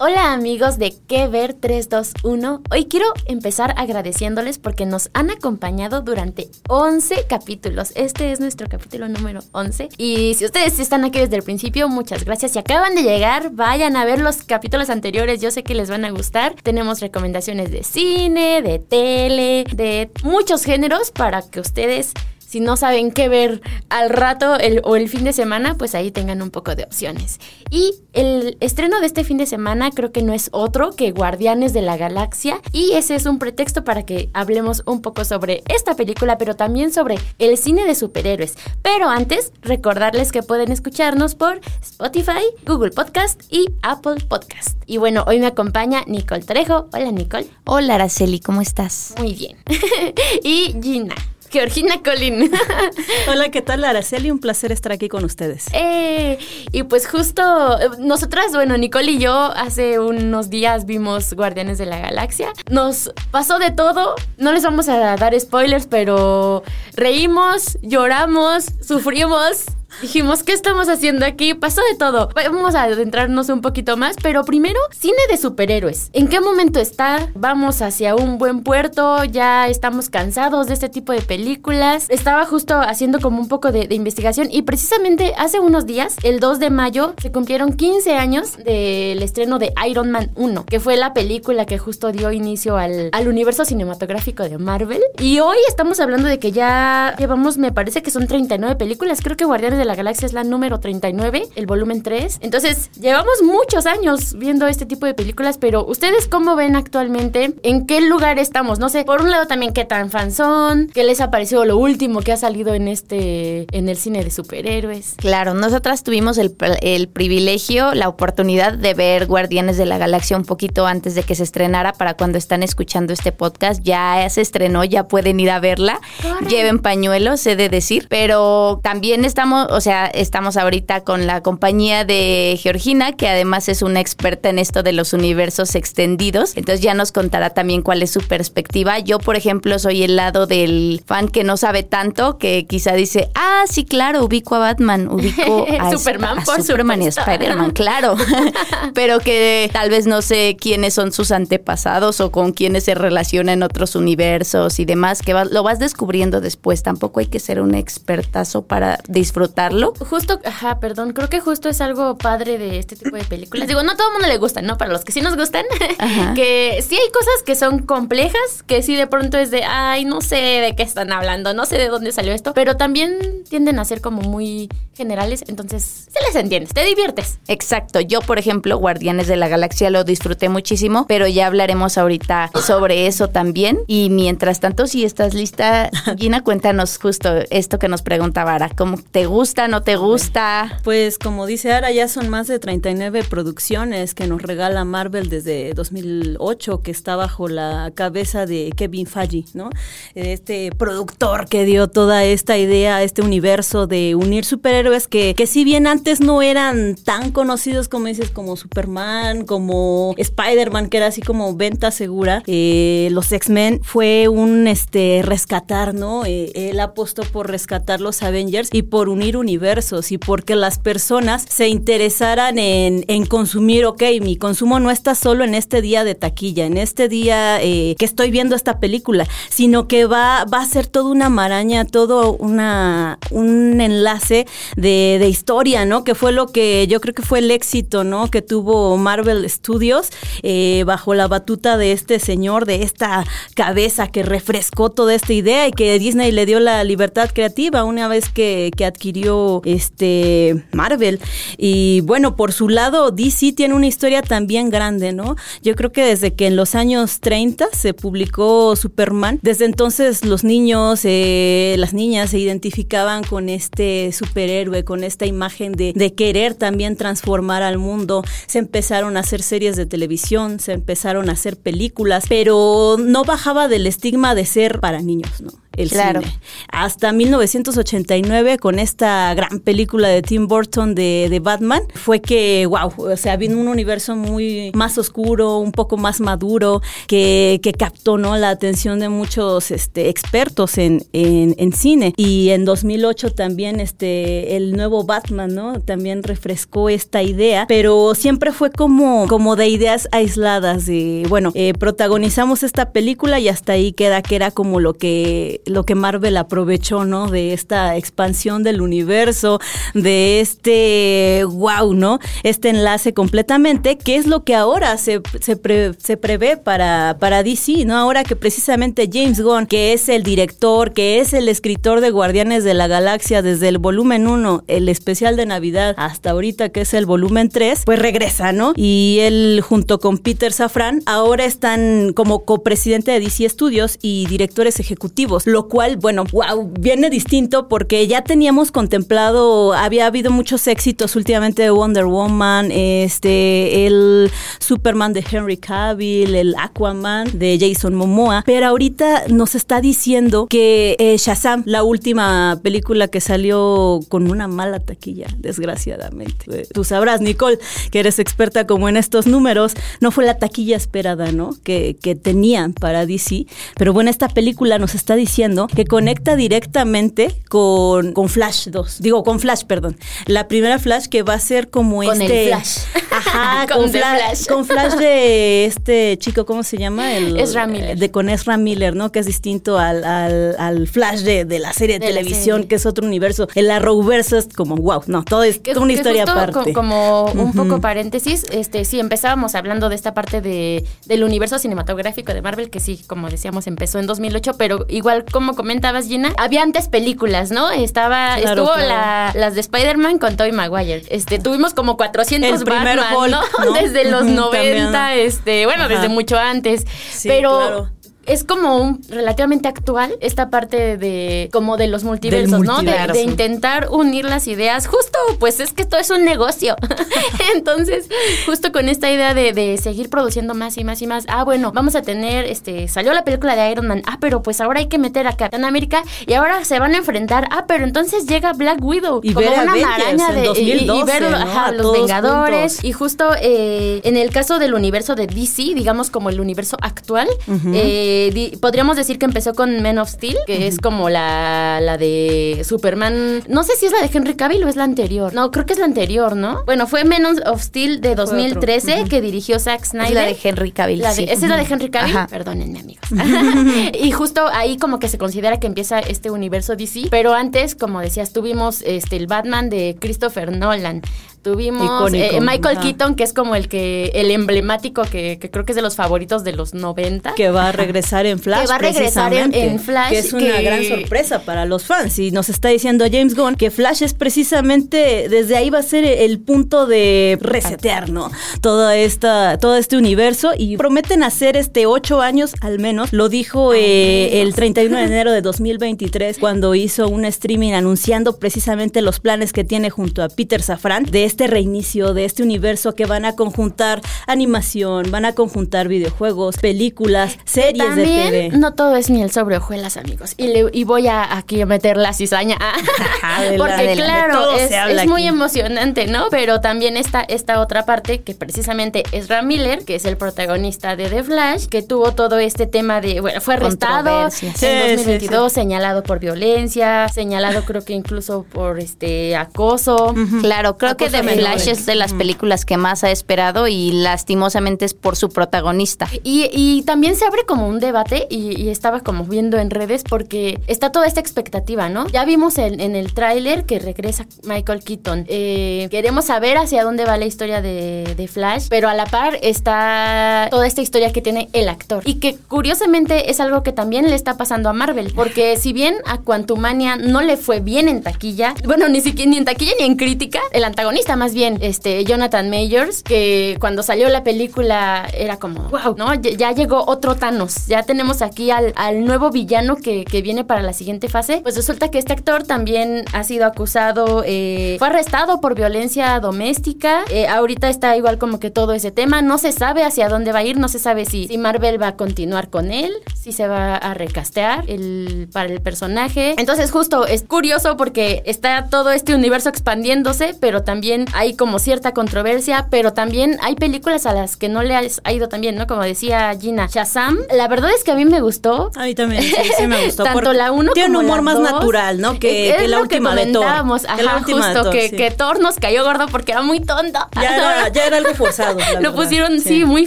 Hola amigos de Que Ver 321. Hoy quiero empezar agradeciéndoles porque nos han acompañado durante 11 capítulos. Este es nuestro capítulo número 11. Y si ustedes están aquí desde el principio, muchas gracias. Si acaban de llegar, vayan a ver los capítulos anteriores. Yo sé que les van a gustar. Tenemos recomendaciones de cine, de tele, de muchos géneros para que ustedes si no saben qué ver al rato o el fin de semana, pues ahí tengan un poco de opciones. Y el estreno de este fin de semana creo que no es otro que Guardianes de la Galaxia y ese es un pretexto para que hablemos un poco sobre esta película, pero también sobre el cine de superhéroes. Pero antes, recordarles que pueden escucharnos por Spotify, Google Podcast y Apple Podcast. Y bueno, hoy me acompaña Nicole Trejo. Hola Nicole. Hola Araceli, ¿cómo estás? Muy bien. y Gina. Georgina Colín. Hola, ¿qué tal, Araceli? Un placer estar aquí con ustedes. Eh, y pues justo nosotras, bueno, Nicole y yo hace unos días vimos Guardianes de la Galaxia. Nos pasó de todo. No les vamos a dar spoilers, pero reímos, lloramos, sufrimos Dijimos, ¿qué estamos haciendo aquí? Pasó de todo. Vamos a adentrarnos un poquito más, pero primero, cine de superhéroes. ¿En qué momento está? Vamos hacia un buen puerto, ya estamos cansados de este tipo de películas. Estaba justo haciendo como un poco de, investigación y precisamente hace unos días, el 2 de mayo, se cumplieron 15 años del estreno de Iron Man 1, que fue la película que justo dio inicio al, al universo cinematográfico de Marvel. Y hoy estamos hablando de que ya llevamos, me parece que son 39 películas. Creo que Guardianes de la Galaxia es la número 39, el volumen 3. Entonces, llevamos muchos años viendo este tipo de películas, pero ¿ustedes cómo ven actualmente? ¿En qué lugar estamos? No sé, por un lado también qué tan fan son, qué les ha parecido lo último que ha salido en este, en el cine de superhéroes. Claro, nosotras tuvimos el, el privilegio, la oportunidad de ver Guardianes de la Galaxia un poquito antes de que se estrenara para cuando están escuchando este podcast. Ya se estrenó, ya pueden ir a verla. Lleven pañuelos, he de decir, pero también estamos, o sea, estamos ahorita con la compañía de Georgina, que además es una experta en esto de los universos extendidos. Entonces ya nos contará también cuál es su perspectiva. Yo, por ejemplo, soy el lado del fan que no sabe tanto, que quizá dice, ah, sí, claro, ubico a Batman, ubico a Superman, a Superman y Spider-Man, claro. Pero que tal vez no sé quiénes son sus antepasados o con quiénes se relaciona en otros universos y demás, que lo vas descubriendo después. Tampoco hay que ser un expertazo para disfrutar Justo, ajá, perdón, creo que justo es algo padre de este tipo de películas. Digo, no a todo el mundo le gustan, ¿no? Para los que sí nos gustan, que sí hay cosas que son complejas, que sí de pronto es de, ay, no sé de qué están hablando, no sé de dónde salió esto, pero también tienden a ser como muy generales, entonces se les entiende, te diviertes. Exacto, yo por ejemplo, Guardianes de la Galaxia lo disfruté muchísimo, pero ya hablaremos ahorita sobre eso también. Y mientras tanto, si estás lista, Gina, cuéntanos justo esto que nos preguntaba Ara, ¿cómo te gusta? No te gusta? Pues como dice Ara, ya son más de 39 producciones que nos regala Marvel desde 2008, que está bajo la cabeza de Kevin Feige, ¿no? Este productor que dio toda esta idea, este universo de unir superhéroes que, que si bien antes no eran tan conocidos como dices, como Superman, como Spider-Man, que era así como venta segura, eh, los X-Men fue un este rescatar, ¿no? Eh, él apostó por rescatar los Avengers y por unir universos y porque las personas se interesaran en, consumir, ok, mi consumo no está solo en este día de taquilla, en este día eh, que estoy viendo esta película, sino que va, va a ser toda una maraña, todo una, un enlace de, de historia, ¿no? Que fue lo que yo creo que fue el éxito, ¿no? Que tuvo Marvel Studios eh, bajo la batuta de este señor, de esta cabeza que refrescó toda esta idea y que Disney le dio la libertad creativa una vez que, que adquirió este Marvel. Y bueno, por su lado, DC tiene una historia también grande, ¿no? Yo creo que desde que en los años 30 se publicó Superman, desde entonces los niños, eh, las niñas se identificaban con este superhéroe, con esta imagen de, de querer también transformar al mundo. Se empezaron a hacer series de televisión, se empezaron a hacer películas, pero no bajaba del estigma de ser para niños, ¿no? El Claro. cine. Hasta 1989, con esta gran película de Tim Burton de, de Batman, fue que, wow, o sea, vino un universo muy más oscuro, un poco más maduro, que, que captó ¿no? la atención de muchos este, expertos en, en, en cine. Y en 2008 también este, el nuevo Batman, ¿no? También refrescó esta idea, pero siempre fue como, como de ideas aisladas, de, bueno, eh, protagonizamos esta película y hasta ahí queda que era como lo que lo que Marvel aprovechó, ¿no? De esta expansión del universo, de este wow, ¿no? Este enlace completamente, que es lo que ahora se, se, pre- se prevé para, para DC, ¿no? Ahora que precisamente James Gunn, que es el director, que es el escritor de Guardianes de la Galaxia desde el volumen 1, el especial de Navidad, hasta ahorita que es el volumen 3, pues regresa, ¿no? Y él junto con Peter Safran ahora están como copresidente de DC Studios y directores ejecutivos, lo cual, bueno, wow, viene distinto porque ya teníamos contemplado, había habido muchos éxitos últimamente de Wonder Woman, este, el Superman de Henry Cavill, el Aquaman de Jason Momoa, pero ahorita nos está diciendo que eh, Shazam, la última película que salió con una mala taquilla, desgraciadamente. Eh, Tú sabrás, Nicole, que eres experta como en estos números, no fue la taquilla esperada, ¿no? Que, que tenían para DC, pero bueno, esta película nos está diciendo que conecta directamente con, con Flash 2, digo, con Flash, perdón. La primera Flash que va a ser como Con el este... Flash. Ajá, Con Flash, Flash. con Flash de este chico, ¿cómo se llama? El, Ezra Miller. De con Ezra Miller, ¿no? Que es distinto al, al, al Flash de, de la serie de, televisión, serie. que es otro universo. El Arrowverse es como, wow, no, todo es Que- toda una que historia justo aparte. co- como un poco paréntesis, este sí, empezábamos hablando de esta parte de, del universo cinematográfico de Marvel, que sí, como decíamos, empezó en 2008, pero igual como comentabas, Gina, había antes películas, ¿no? Estaba, Claro, estuvo claro. la- las de Spider-Man con Tobey Maguire. Este, tuvimos como 400 El primer Batman, Hulk, ¿no? ¿no? Desde los Ujú, 90, también. este, bueno, Ajá. desde mucho antes. Sí, pero claro. Es como un relativamente actual esta parte de como de los multiversos, ¿no? De- intentar unir las ideas. Justo, pues es que todo es un negocio. Entonces, justo con esta idea de, de seguir produciendo más y más y más. Ah, bueno, vamos a tener, este, salió la película de Iron Man. Ah, pero pues ahora hay que meter a Capitán América y ahora se van a enfrentar. Ah, pero entonces llega Black Widow Y como una maraña de y- y, 2012, ver ¿no? ajá, A los Vengadores. juntos. Y justo eh, en el caso del universo de DC, digamos como el universo actual, eh, di- podríamos decir que empezó con Men of Steel, que es como la, la de Superman. No sé si es la de Henry Cavill o es la anterior. No, creo que es la anterior, ¿no? Bueno, fue Men of Steel de 2013 que dirigió Zack Snyder. Es la de Henry Cavill. La de- sí. Esa es la de Henry Cavill. Ajá. Perdónenme, amigos. y justo ahí como que se considera que empieza este universo DC. Pero antes, como decías, tuvimos este el Batman de Christopher Nolan. Tuvimos eh, Michael ajá. Keaton, que es como el que el emblemático que, que creo que es de los favoritos de los 90. que va a regresar en Flash. Que va a regresar en- Flash, Que es una que- gran sorpresa para los fans. Y nos está diciendo James Gunn que Flash es precisamente, desde ahí va a ser el punto de resetear, ¿no? Toda esta, todo este universo. Y prometen hacer este ocho años al menos. Lo dijo eh, el 31 de enero de 2023 cuando hizo un streaming anunciando precisamente los planes que tiene junto a Peter Safran de este reinicio, de este universo que van a conjuntar animación, van a conjuntar videojuegos, películas, series de TV. no todo es miel sobre hojuelas, amigos. Y, le- y voy a aquí a meter la cizaña. Adelante, Porque claro, es, muy emocionante, ¿no? Pero también está esta otra parte que precisamente es Ram Miller, que es el protagonista de The Flash, que tuvo todo este tema de, bueno, fue arrestado en Controversia. Sí, sí, 2022, señalado por violencia, señalado creo que incluso por este acoso. Claro, creo que Acoso Flash es de las películas que más ha esperado y lastimosamente es por su protagonista. Y, y también se abre como un debate y, y estaba como viendo en redes porque está toda esta expectativa, ¿no? Ya vimos en, en el tráiler que regresa Michael Keaton. Eh, queremos saber hacia dónde va la historia de, de Flash, pero a la par está toda esta historia que tiene el actor. Y que curiosamente es algo que también le está pasando a Marvel, porque si bien a Quantumania no le fue bien en taquilla, bueno, ni siquiera ni en taquilla ni en crítica, el antagonista más bien, este Jonathan Majors, que cuando salió la película era como, wow, ¿no? Ya, ya llegó otro Thanos, ya tenemos aquí al, al nuevo villano que, que viene para la siguiente fase. Pues resulta que este actor también ha sido acusado, eh, fue arrestado por violencia doméstica, eh, ahorita está igual como que todo ese tema, no se sabe hacia dónde va a ir, no se sabe si, si Marvel va a continuar con él, si se va a recastear el, para el personaje. Entonces justo es curioso porque está todo este universo expandiéndose, pero también hay como cierta controversia, pero también hay películas a las que no le has- ha ido tan bien, ¿no? Como decía Gina, Shazam, la verdad es que a mí me gustó. A mí también, sí, sí me gustó. Tanto la uno Tiene como un humor más dos. natural, ¿no? Que, Es que la lo última de Thor. comentábamos, Que la ajá, última de justo, Thor, que, sí. que Thor nos cayó gordo porque era muy tonto. Ya era, ya era algo forzado. la Lo verdad. pusieron, sí, muy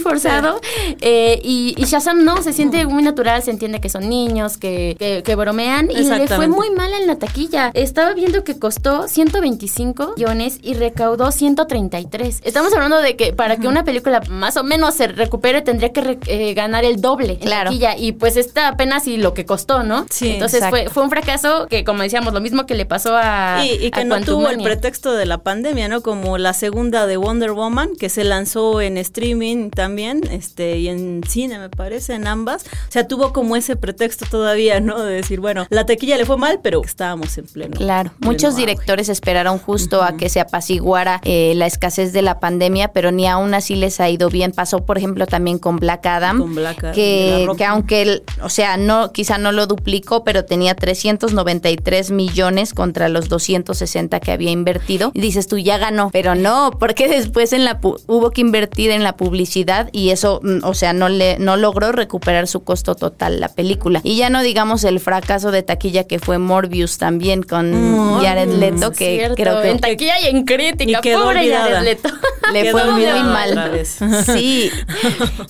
forzado. Eh, y, y Shazam no, se siente muy natural, se entiende que son niños, que, que, que bromean. Y le fue muy mal en la taquilla. Estaba viendo que costó 125 millones y recaudó 133. Estamos hablando de que para que una película más o menos se recupere tendría que re- eh, ganar el doble en Claro. taquilla. Y pues está apenas y lo que costó, ¿no? Sí, Entonces fue, exacto. fue un fracaso que, como decíamos, lo mismo que le pasó a. Y, y que a no tuvo el pretexto de la pandemia, ¿no? Como la segunda de Wonder Woman, que se lanzó en streaming también, este, y en cine, me parece, en ambas. O sea, tuvo como ese pretexto todavía, ¿no? De decir, bueno, la taquilla le fue mal, pero estábamos en pleno. Claro, pleno muchos auge. directores esperaron justo a que se apaciguara eh, la escasez de la pandemia, pero ni aún así les ha ido bien. Pasó, por ejemplo, también con Black Adam, Con Black Adam, que, aunque, el- o sea, no, quizá no lo duplicó, pero tenía 393 millones contra los 260 que había invertido. Y dices tú, ya ganó, pero no, porque después en la pu- hubo que invertir en la publicidad y eso, mm, o sea, no le no logró recuperar su costo total la película. Y ya no digamos el fracaso de taquilla que fue Morbius también con Jared Leto, que Cierto, creo que en taquilla y en crítica. Y quedó Pobre olvidada. Leto. le fue muy mal. Sí.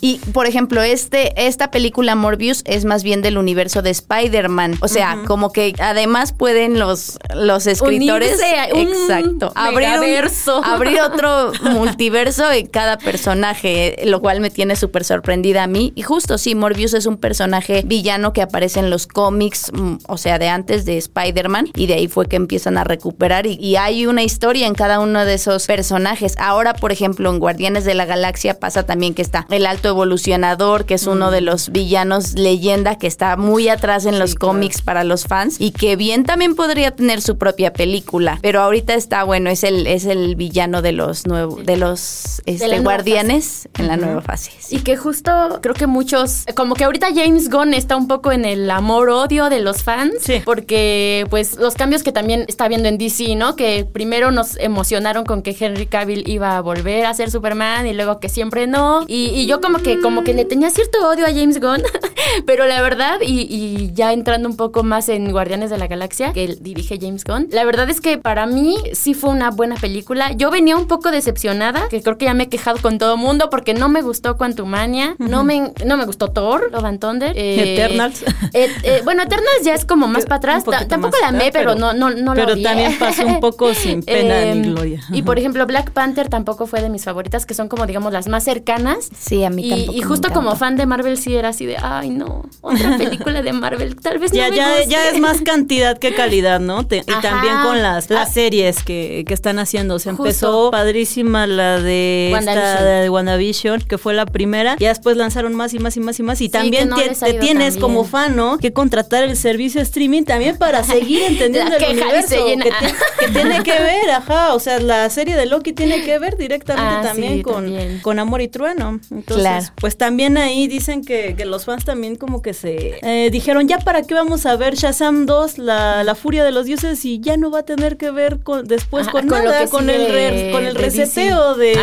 Y por ejemplo, este esta película Morbius es más bien del universo de Spider-Man, o sea, como que además pueden los los escritores un exacto, abrir un- megaverso. abrir otro multiverso en cada personaje, lo cual me tiene súper sorprendida a mí. Y justo sí, Morbius es un personaje villano que aparece en los cómics, mm, o sea, de antes de Spider-Man, y de ahí fue que empiezan a recuperar. Y, y hay una historia en cada uno de esos personajes. Ahora, por ejemplo, en Guardianes de la Galaxia pasa también que está el Alto Evolucionador, que es uno de los villanos leyenda que está muy atrás en los cómics para los fans y que bien también podría tener su propia película. Pero ahorita está bueno, es el, es el villano de los nuevos, de los este, guardianes en la nueva fase. sí. Y que justo creo que muchos, como que ahorita James Gunn está un poco en el amor-odio de los fans, Sí. porque pues los cambios que también está viendo en DC, ¿no? Que primero nos emocionaron con que Henry Cavill iba a volver a ser Superman y luego que siempre no. Y, y yo como que, como que le tenía cierto odio a James Gunn, pero la verdad, y, y ya entrando un poco más en Guardianes de la Galaxia, que dirige James Gunn, la verdad es que para mí sí fue una buena película. Yo venía un poco decepcionada, que creo que ya me he quejado con todo mundo porque no me gustó Quantumania, no, me, no me gustó Thor, Love and Thunder. eh, Eternals. eh, eh, bueno, Eternals ya es como más para atrás. Tampoco más la amé, pero, pero- no, no, no la pero odié. también pasó un poco sin pena ni Em, Y por ejemplo, Black Panther tampoco fue de mis favoritas, que son como, digamos, las más cercanas. Sí, a mí Y, tampoco y me justo como fan de Marvel sí era así de, ay no, otra película de Marvel, tal vez Ya, no me ya, guste". ya es más cantidad que calidad, ¿no? Te- y Ajá. también con las, las Ah. series que, que están haciendo. Se Justo. empezó padrísima la de esta de WandaVision, que fue la primera. Ya después lanzaron más y más y más y más. Y Sí, también no te, tienes como fan, ¿no? Que contratar el servicio streaming también para seguir entendiendo La el y universo. se llena. Que, ti- que tiene que ver, ajá. O sea, la serie de Loki tiene que ver directamente Ah, también, sí, con, también. con Amor y Trueno. Entonces, Claro. pues también ahí dicen que, que los fans también como que se eh, dijeron, ya para qué vamos a ver Shazam 2, la, la furia de los dioses, y ya no va a tener que ver con, después Ajá, con, con nada, con el, re- de- con el de reseteo de,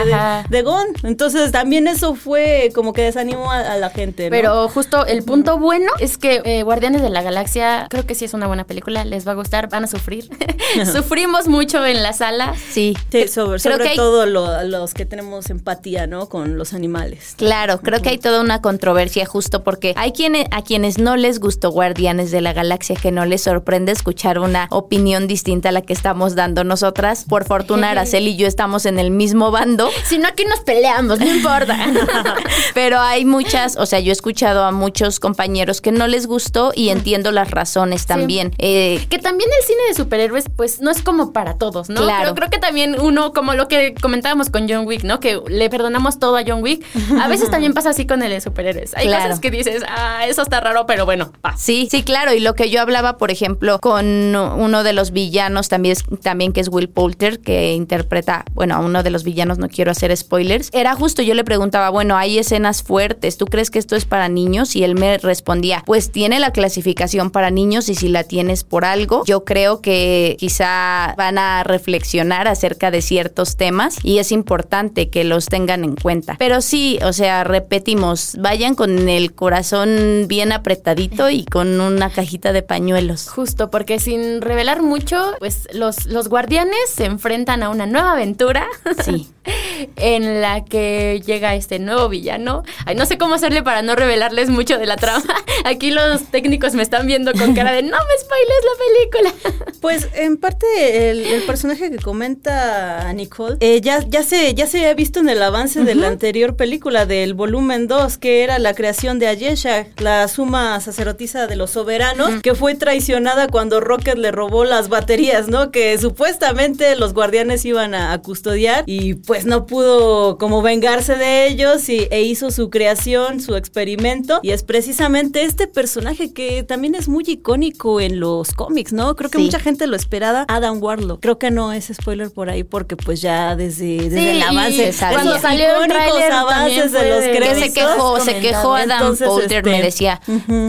de, Gon. Entonces también eso fue como que desanimó a, a la gente. ¿no? Pero justo el punto bueno es que eh, Guardianes de la Galaxia creo que sí es una buena película, les va a gustar, van a sufrir. Sufrimos mucho en la sala. Sí. Sí, sobre, sobre todo los que tenemos empatía, ¿no? Con los animales. Claro, creo que hay toda una controversia justo porque hay quienes, a quienes no les gustó Guardianes de la Galaxia, que no les sorprende escuchar una opinión distinta a la que estamos dando nosotras. Por fortuna, Araceli y yo estamos en el mismo bando. Si no, aquí nos peleamos, no importa. Pero hay muchas, o sea, yo he escuchado a muchos compañeros que no les gustó y entiendo las razones también. Eh, que también el cine de superhéroes, pues no es como para todos, ¿no? Claro. Pero creo que también uno, como lo que comentábamos con John Wick, ¿no? Que le perdonamos todo a John Wick. A veces también pasa así con el de superhéroes. Hay cosas que dices, ah, eso está raro, pero bueno, Sí, sí, claro. Y lo que yo hablaba, por ejemplo, con uno de los villanos también, también que es Will Poulter, que interpreta, bueno, a uno de los villanos, no quiero hacer spoilers, era justo, yo le preguntaba, bueno, hay escenas fuertes, ¿tú crees que esto es para niños? Y él me respondía, pues tiene la clasificación para niños y si la tienes por algo, yo creo que quizá van a reflexionar acerca de ciertos temas y es importante que los tengan en cuenta. Pero sí, o sea, repetimos, vayan con el corazón bien apretadito y con una cajita de pañuelos. Justo, porque sin revelar mucho, pues los, los guardianes se enfrentan a una nueva aventura. Sí. en la que llega este nuevo villano. Ay, no sé cómo hacerle para no revelarles mucho de la trama. Aquí los técnicos me están viendo con cara de no me spoiles la película. Pues en parte el, personaje que comenta Nicole eh, ya, ya, se, ya se había visto en el avance de la anterior película del volumen 2, que era la creación de Ayesha, la suma sacerdotisa de los soberanos, que fue traicionada cuando Rocket le robó las baterías, ¿no? Que supuestamente los guardianes iban a, custodiar y pues no pudo como vengarse de ellos y, e hizo su creación, su experimento. Y es precisamente este personaje que también es muy icónico en los cómics, ¿no? Creo que mucha gente lo esperaba, Adam Warlock. Creo que no es spoiler por ahí porque pues ya desde, desde el avance, cuando salió el trailer avances de los créditos. se quejó, se quejó Adam Poulter, me este, decía,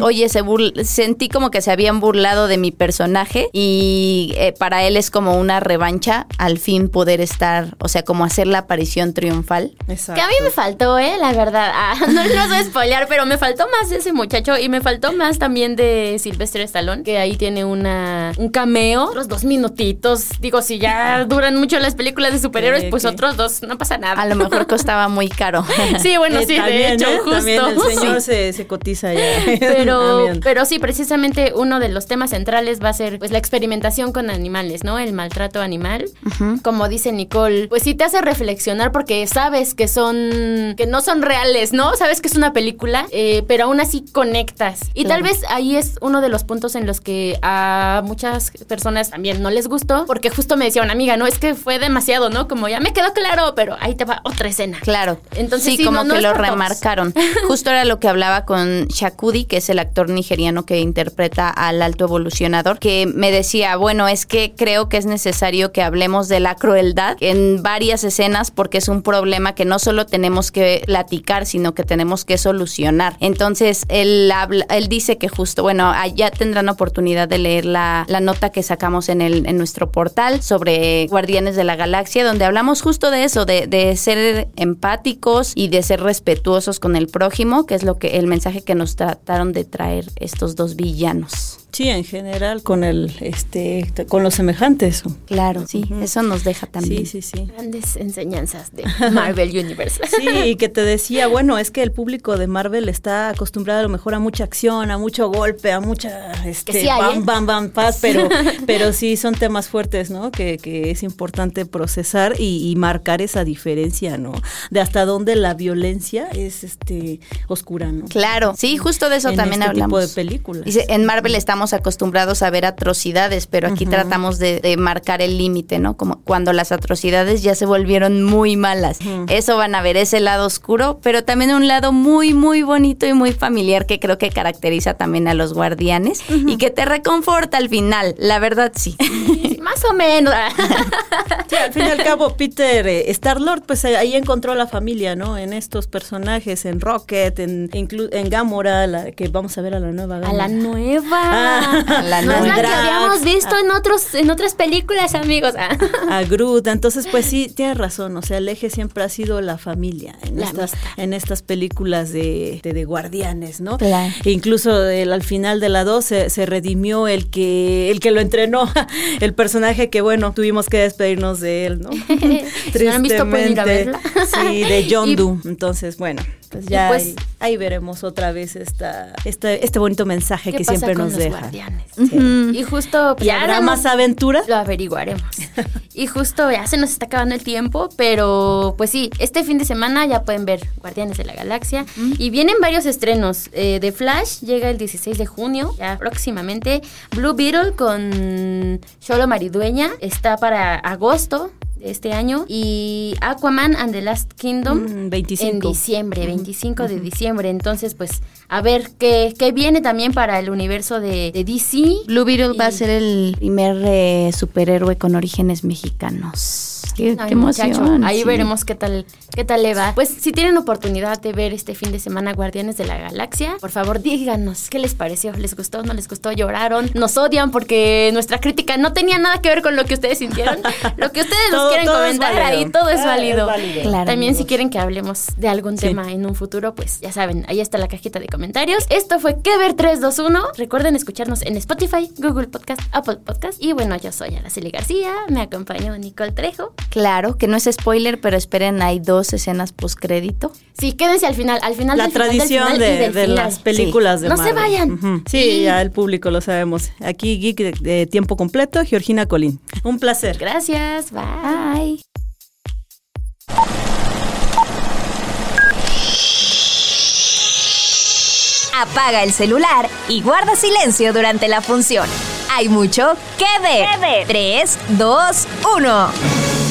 oye, se sentí como que se habían burlado de mi personaje y eh, para él es como una revancha al fin poder estar, o sea, como hacer la aparición triunfal. Que a mí me faltó, ¿eh? La verdad. Ah, no les voy a spoilear, pero me faltó más de ese muchacho y me faltó más también de Sylvester Stallone, que ahí tiene una, un cameo, otros dos minutitos. Digo, si ya duran mucho las películas de superhéroes, pues otros dos, no pasa nada. A lo mejor costaba muy caro. sí, bueno, sí, de hecho, ¿eh? justo. el señor se, cotiza ya. Pero, pero sí, precisamente uno de los temas centrales va a ser pues la experimentación con animales, ¿no? El maltrato animal. Como dice Nicole, pues sí te hace reflexionar porque sabes que son, que no son reales, ¿no? Sabes que es una película, eh, pero aún así conectas. Y tal vez ahí es uno de los puntos en los que a muchas personas también no les gustó, porque justo me decía una amiga, no, es que fue demasiado, ¿no? Como ya me quedó claro, pero ahí te va otra escena. Claro. Entonces sí, como que lo remarcaron. justo era lo que hablaba con Shakudi, que es el actor nigeriano que interpreta al alto evolucionador, que me decía, bueno, es que creo que es necesario que hablemos de la crueldad en varias escenas porque es un problema que no solo tenemos que platicar, sino que tenemos que solucionar. Entonces, él, él dice que justo, bueno, ya tendrán oportunidad de leer la, nota que sacamos en, el, en nuestro portal sobre Guardianes de la Galaxia, donde hablamos justo de eso, de, de ser empáticos y de ser respetuosos con el prójimo, que es lo que el mensaje que nos trataron de traer estos dos villanos. Sí, en general con el este con los semejantes. Claro, sí, eso nos deja también. Sí, sí, sí. Grandes enseñanzas de Marvel Universe. Sí, y que te decía, bueno, es que el público de Marvel está acostumbrado a lo mejor a mucha acción, a mucho golpe, a mucha este bam, ¿eh? bam, bam, paz, pero pero sí son temas fuertes, ¿no? Que, que es importante procesar y, marcar esa diferencia, ¿no? De hasta dónde la violencia es este oscura, ¿no? Claro, sí, justo de eso también este hablamos. tipo de películas. Dice, en Marvel estamos acostumbrados a ver atrocidades, pero aquí tratamos de, marcar el límite, ¿no? Como cuando las atrocidades ya se volvieron muy malas. Eso van a ver ese lado oscuro, pero también un lado muy, muy bonito y muy familiar que creo que caracteriza también a los guardianes y que te reconforta al final, la verdad sí. Más o menos. al fin y al cabo, Peter eh, Star-Lord, pues eh, ahí encontró a la familia, ¿no? En estos personajes, en Rocket, en, en Gamora, la, que vamos a ver a la nueva A la nueva. Ah, la no es la que habíamos visto en otros en otras películas, amigos. a Groot. Entonces, pues sí, tienes razón. O sea, el eje siempre ha sido la familia en, estas, en estas películas de, de, guardianes, ¿no? E incluso el, al final de la 2 se, redimió el que, el que lo entrenó, el personaje que, bueno, tuvimos que despedirnos de él, ¿no? si no han visto, ir a verla. sí, de John Doe. Entonces, bueno, pues ya pues, ahí, ahí, veremos otra vez esta, este, este bonito mensaje que siempre nos deja. Sí. Y justo... Pues, ¿Y habrá más aventuras? Lo averiguaremos. y justo ya se nos está acabando el tiempo, pero pues sí, este fin de semana ya pueden ver Guardianes de la Galaxia. Y vienen varios estrenos. Eh, de Flash llega el 16 de junio, ya próximamente. Blue Beetle con Solo Maridueña está para agosto de este año y Aquaman and the Last Kingdom 25. en diciembre, 25 de diciembre. Entonces, pues, a ver qué, qué viene también para el universo de, de DC. Blue Beetle va a ser el primer eh, superhéroe con orígenes mexicanos. Qué, Ay, qué emoción. Ahí sí. veremos qué tal, qué tal le va. Pues si tienen oportunidad de ver este fin de semana Guardianes de la Galaxia, por favor díganos qué les pareció. ¿Les gustó? ¿No les gustó? ¿Lloraron? ¿Nos odian porque nuestra crítica no tenía nada que ver con lo que ustedes sintieron? lo que ustedes nos quieren comentar ahí, todo es válido. es válido. Claro, También si quieren que hablemos de algún Sí. tema en un futuro, pues ya saben, ahí está la cajita de comentarios. Esto fue Que Ver 321. Recuerden escucharnos en Spotify, Google Podcast, Apple Podcast. Y bueno, yo soy Araceli García, me acompañó Nicole Trejo. Claro, que no es spoiler, pero esperen, hay dos escenas postcrédito. Sí, quédense al final, al final La del final, del tradición y de, del de final. las películas de No se vayan. Sí, Y- ya el público lo sabemos. Aquí, Geek de, de tiempo completo, Georgina Colín. Un placer. Gracias, bye. Bye. Apaga el celular y guarda silencio durante la función. Hay mucho que ver. 3, 2, 1.